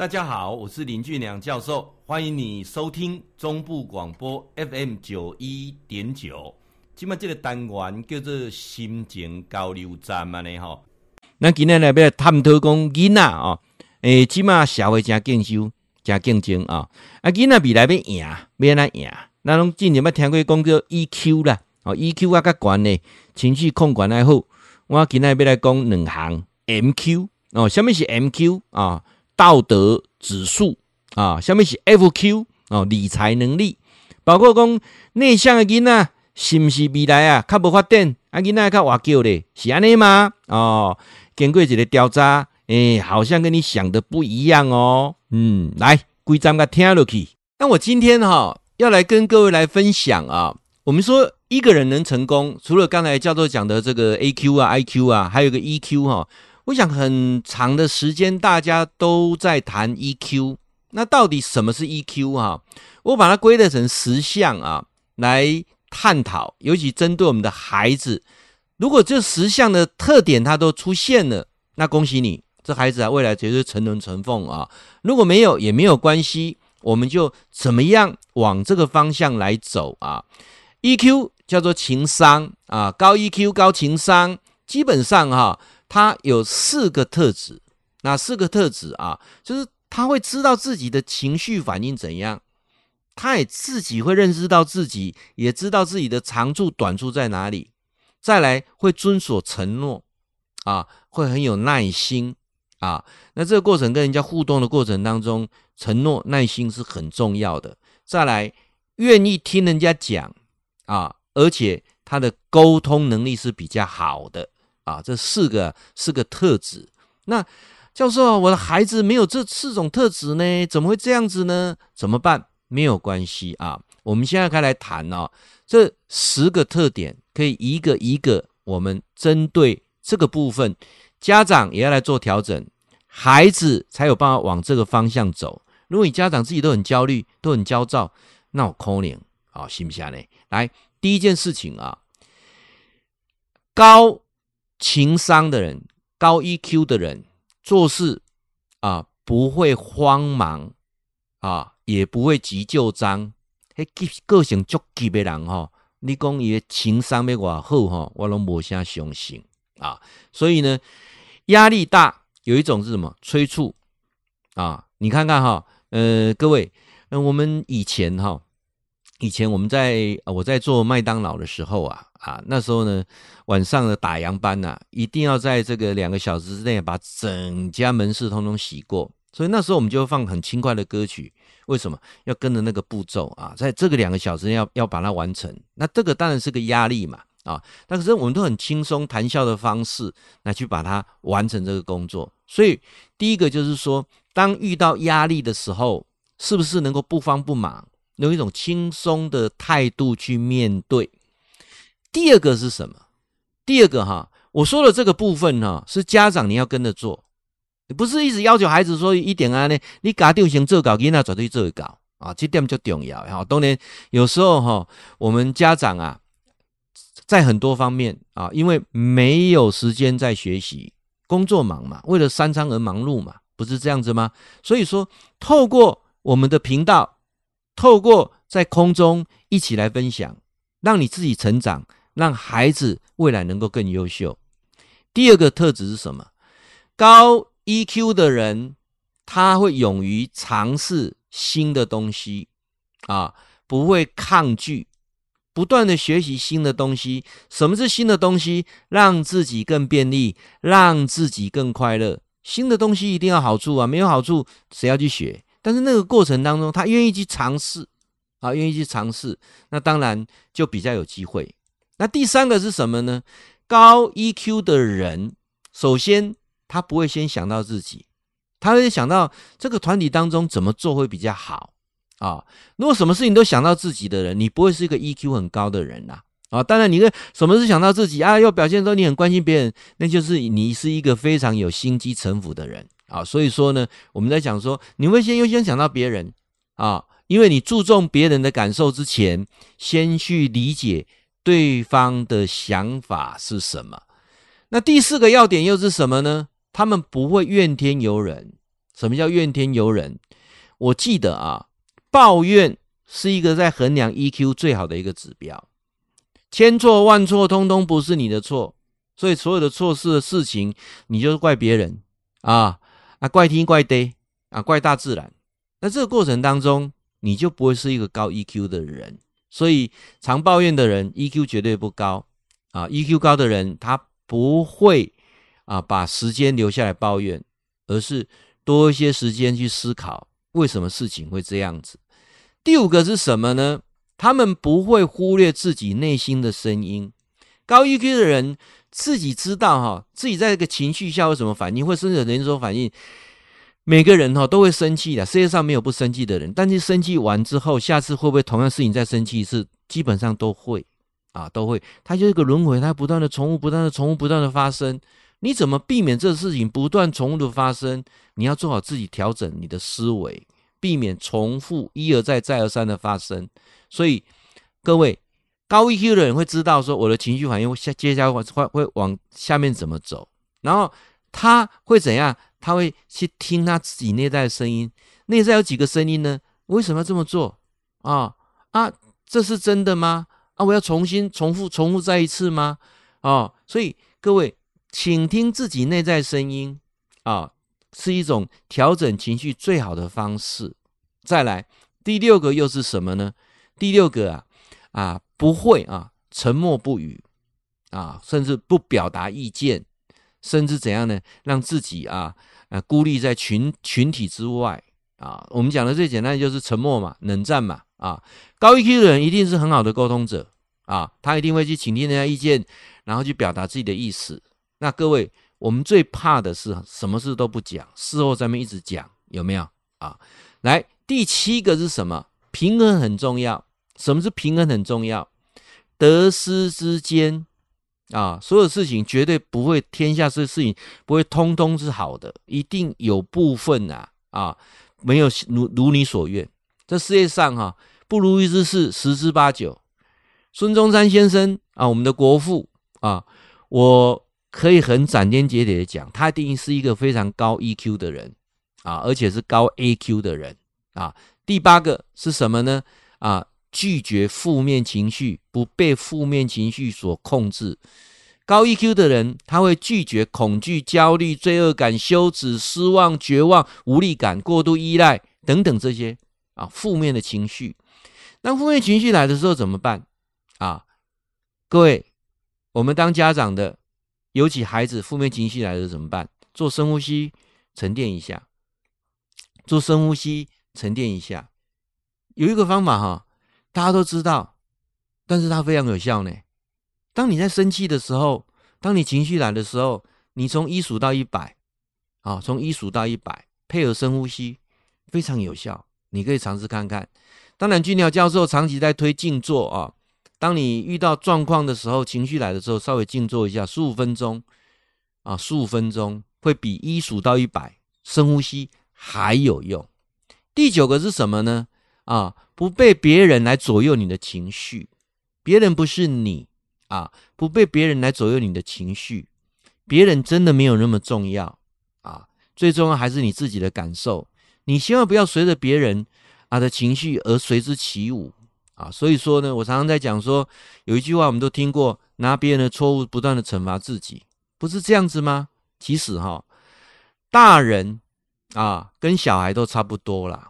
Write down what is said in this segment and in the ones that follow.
大家好，我是林俊良教授，欢迎你收听中部广播 FM 九一点九。今麦这个单元叫做心情交流站嘛呢吼。那今天来要探讨讲囡仔哦，诶，今麦社会真竞争，真竞争啊。啊，囡仔未来要赢，要安怎赢？那拢之前捌听过讲叫 EQ 啦，哦，EQ 啊较悬呢，情绪控管还好。我今天要来讲两项 MQ 哦，什么是 MQ 啊？道德指数啊，下面是 FQ 哦，理财能力，包括讲内向的囡仔是不是未来啊较无发展，啊囡仔较活叫咧，是安尼吗？哦，经过一个调查，诶、好像跟你想的不一样哦。嗯，来，规章个听落去。那我今天哈、要来跟各位来分享啊，我们说一个人能成功，除了刚才教授讲的这个 AQ 啊、IQ 啊，还有个 EQ 哈、哦。我想很长的时间，大家都在谈 EQ。那到底什么是 EQ 啊？我把它归类成十项啊，来探讨。尤其针对我们的孩子，如果这十项的特点它都出现了，那恭喜你，这孩子啊，未来绝对成龙成凤啊。如果没有也没有关系，我们就怎么样往这个方向来走啊？EQ 叫做情商啊，高 EQ 高情商，基本上哈。他有四个特质，那四个特质啊，就是他会知道自己的情绪反应怎样，他也自己会认识到自己，也知道自己的长处短处在哪里。再来会遵守承诺啊，会很有耐心啊。那这个过程跟人家互动的过程当中，承诺耐心是很重要的。再来愿意听人家讲啊，而且他的沟通能力是比较好的。啊，这四个四个特质。那教授，我的孩子没有这四种特质呢，怎么会这样子呢？怎么办？没有关系啊，我们现在开来谈哦。这十个特点可以一个一个，我们针对这个部分，家长也要来做调整，孩子才有办法往这个方向走。如果你家长自己都很焦虑，都很焦躁，那我可能啊，行不行呢？来，第一件事情啊，高。情商的人，高 EQ 的人，做事啊不会慌忙啊，也不会急就章。嘿，个性足急的人哈，你讲伊的情商要偌好哈，我拢无啥相信啊。所以呢，压力大有一种是什么？催促啊。你看看哈，呃，各位，呃，我们以前哈。以前我们在我在做麦当劳的时候啊啊，那时候呢，晚上的打烊班呐、啊，一定要在这个两个小时之内把整家门市通通洗过。所以那时候我们就放很轻快的歌曲，为什么要跟着那个步骤啊？在这个两个小时要要把它完成，那这个当然是个压力嘛啊。但是我们都很轻松谈笑的方式来去把它完成这个工作。所以第一个就是说，当遇到压力的时候，是不是能够不慌不忙？用一种轻松的态度去面对。第二个是什么？第二个哈，我说的这个部分哈，是家长你要跟着做，你不是一直要求孩子说一点啊呢？你家长先做搞，囡仔绝对做搞啊，这点就重要哈。当然有时候哈，我们家长啊，在很多方面啊，因为没有时间在学习，工作忙嘛，为了三餐而忙碌嘛，不是这样子吗？所以说，透过我们的频道。透过在空中一起来分享，让你自己成长，让孩子未来能够更优秀。第二个特质是什么？高 EQ 的人，他会勇于尝试新的东西啊，不会抗拒，不断的学习新的东西。什么是新的东西？让自己更便利，让自己更快乐。新的东西一定要好处啊，没有好处谁要去学？但是那个过程当中，他愿意去尝试，啊，愿意去尝试，那当然就比较有机会。那第三个是什么呢？高 EQ 的人，首先他不会先想到自己，他会想到这个团体当中怎么做会比较好啊。如果什么事情都想到自己的人，你不会是一个 EQ 很高的人呐。啊，当然你的什么是想到自己啊，又表现说你很关心别人，那就是你是一个非常有心机城府的人。啊，所以说呢，我们在讲说，你会先优先想到别人啊，因为你注重别人的感受之前，先去理解对方的想法是什么。那第四个要点又是什么呢？他们不会怨天尤人什么叫怨天尤人？我记得啊，抱怨是一个在衡量 EQ 最好的一个指标。千错万错，通通不是你的错，所以所有的错事的事情，你就是怪别人啊啊，怪天怪地啊，怪大自然。那这个过程当中，你就不会是一个高 EQ 的人。所以常抱怨的人，EQ 绝对不高啊。EQ 高的人，他不会啊把时间留下来抱怨，而是多一些时间去思考为什么事情会这样子。第五个是什么呢？他们不会忽略自己内心的声音。高 EQ 的人自己知道哈，自己在这个情绪下有什么反应，会甚至有连锁反应。每个人哈都会生气的，世界上没有不生气的人。但是生气完之后，下次会不会同样事情再生气一次？基本上都会啊，都会。它就是一个轮回，它不断的重复，不断的重复，不断的发生。你怎么避免这个事情不断重复的发生？你要做好自己调整你的思维，避免重复一而再、再而三的发生。所以，各位高 EQ 的人会知道说，我的情绪反应会下接下来会会往下面怎么走，然后他会怎样？他会去听他自己内在的声音。内在有几个声音呢？为什么要这么做？啊啊，这是真的吗？啊，我要重新重复重复再一次吗？啊，所以各位，请听自己内在声音啊，是一种调整情绪最好的方式。再来，第六个又是什么呢？第六个啊啊不会啊沉默不语啊，甚至不表达意见，甚至怎样呢？让自己啊啊孤立在群群体之外啊。我们讲的最简单就是沉默嘛，冷战嘛啊。高 EQ 的人一定是很好的沟通者啊，他一定会去倾听人家意见，然后去表达自己的意思。那各位，我们最怕的是什么事都不讲，事后咱们一直讲，有没有啊？来，第七个是什么？平衡很重要。什么是平衡很重要？得失之间啊，所有事情绝对不会，天下这事情不会通通是好的，一定有部分啊啊没有如如你所愿。这世界上哈、啊、不如意之事十之八九。孙中山先生啊，我们的国父啊，我可以很斩钉截铁的讲，他一定是一个非常高 EQ 的人啊，而且是高 AQ 的人啊。第八个是什么呢？啊。拒绝负面情绪，不被负面情绪所控制。高 EQ 的人，他会拒绝恐惧、焦虑、罪恶感、羞耻、失望、绝望、无力感、过度依赖等等这些啊负面的情绪。当负面情绪来的时候怎么办啊？各位，我们当家长的，尤其孩子负面情绪来的时候怎么办？做深呼吸，沉淀一下。做深呼吸，沉淀一下。有一个方法哈。大家都知道，但是它非常有效呢。当你在生气的时候，当你情绪来的时候，你从一数到一百，啊，从一数到一百，配合深呼吸，非常有效。你可以尝试看看。当然，俊鸟教授长期在推静坐啊。当你遇到状况的时候，情绪来的时候，稍微静坐一下，十五分钟，啊，十五分钟会比一数到一百深呼吸还有用。第九个是什么呢？啊。不被别人来左右你的情绪，别人不是你啊！不被别人来左右你的情绪，别人真的没有那么重要啊！最重要还是你自己的感受，你千万不要随着别人啊的情绪而随之起舞啊！所以说呢，我常常在讲说，有一句话我们都听过，拿别人的错误不断的惩罚自己，不是这样子吗？其实哈，大人啊跟小孩都差不多啦。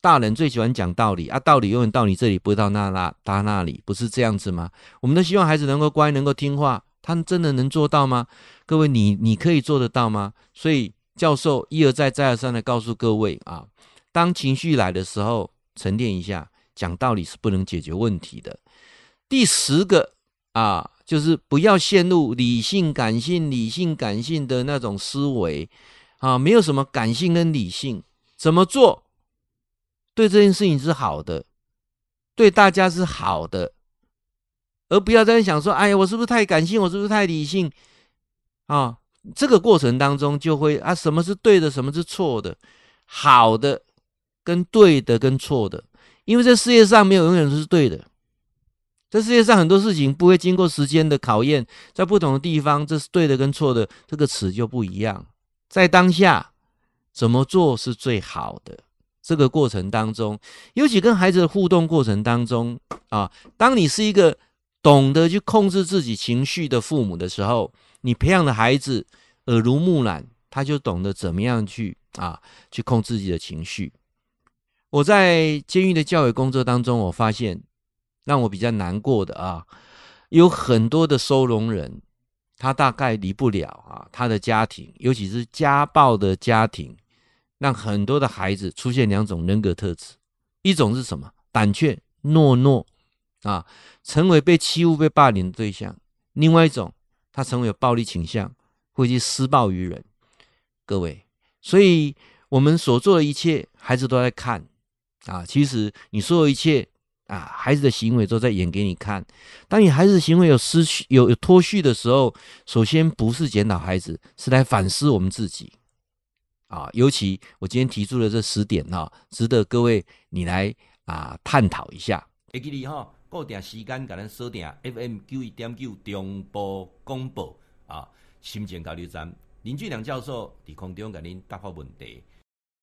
大人最喜欢讲道理啊，道理永远到你这里，不会到那那他那里，不是这样子吗？我们都希望孩子能够乖，能够听话，他真的能做到吗？各位，你你可以做得到吗？所以教授一而再再而三的告诉各位啊，当情绪来的时候，沉淀一下，讲道理是不能解决问题的。第十个啊，就是不要陷入理性感性、理性感性的那种思维啊，没有什么感性跟理性，怎么做？对这件事情是好的，对大家是好的，而不要在想说：“哎呀，我是不是太感性？我是不是太理性？”啊，这个过程当中就会啊，什么是对的，什么是错的，好的跟对的跟错的，因为这世界上没有永远都是对的，这世界上很多事情不会经过时间的考验，在不同的地方，这是对的跟错的，这个词就不一样，在当下怎么做是最好的？这个过程当中，尤其跟孩子的互动过程当中啊，当你是一个懂得去控制自己情绪的父母的时候，你培养的孩子耳濡目染，他就懂得怎么样去啊去控制自己的情绪。我在监狱的教育工作当中，我发现让我比较难过的啊，有很多的收容人，他大概离不了啊他的家庭，尤其是家暴的家庭。让很多的孩子出现两种人格特质，一种是什么？胆怯、懦弱啊，成为被欺负、被霸凌的对象；另外一种，他成为有暴力倾向，会去施暴于人。各位，所以我们所做的一切，孩子都在看啊。其实你所有一切啊，孩子的行为都在演给你看。当你孩子的行为有失序、有有脱序的时候，首先不是检讨孩子，是来反思我们自己。啊，尤其我今天提出的这十点哈，值得各位你来啊探讨一下。会记得哈，固定时间给咱锁定 FM 九一点九中波广播啊，心情交流站林俊良教授伫空中给您答复问题。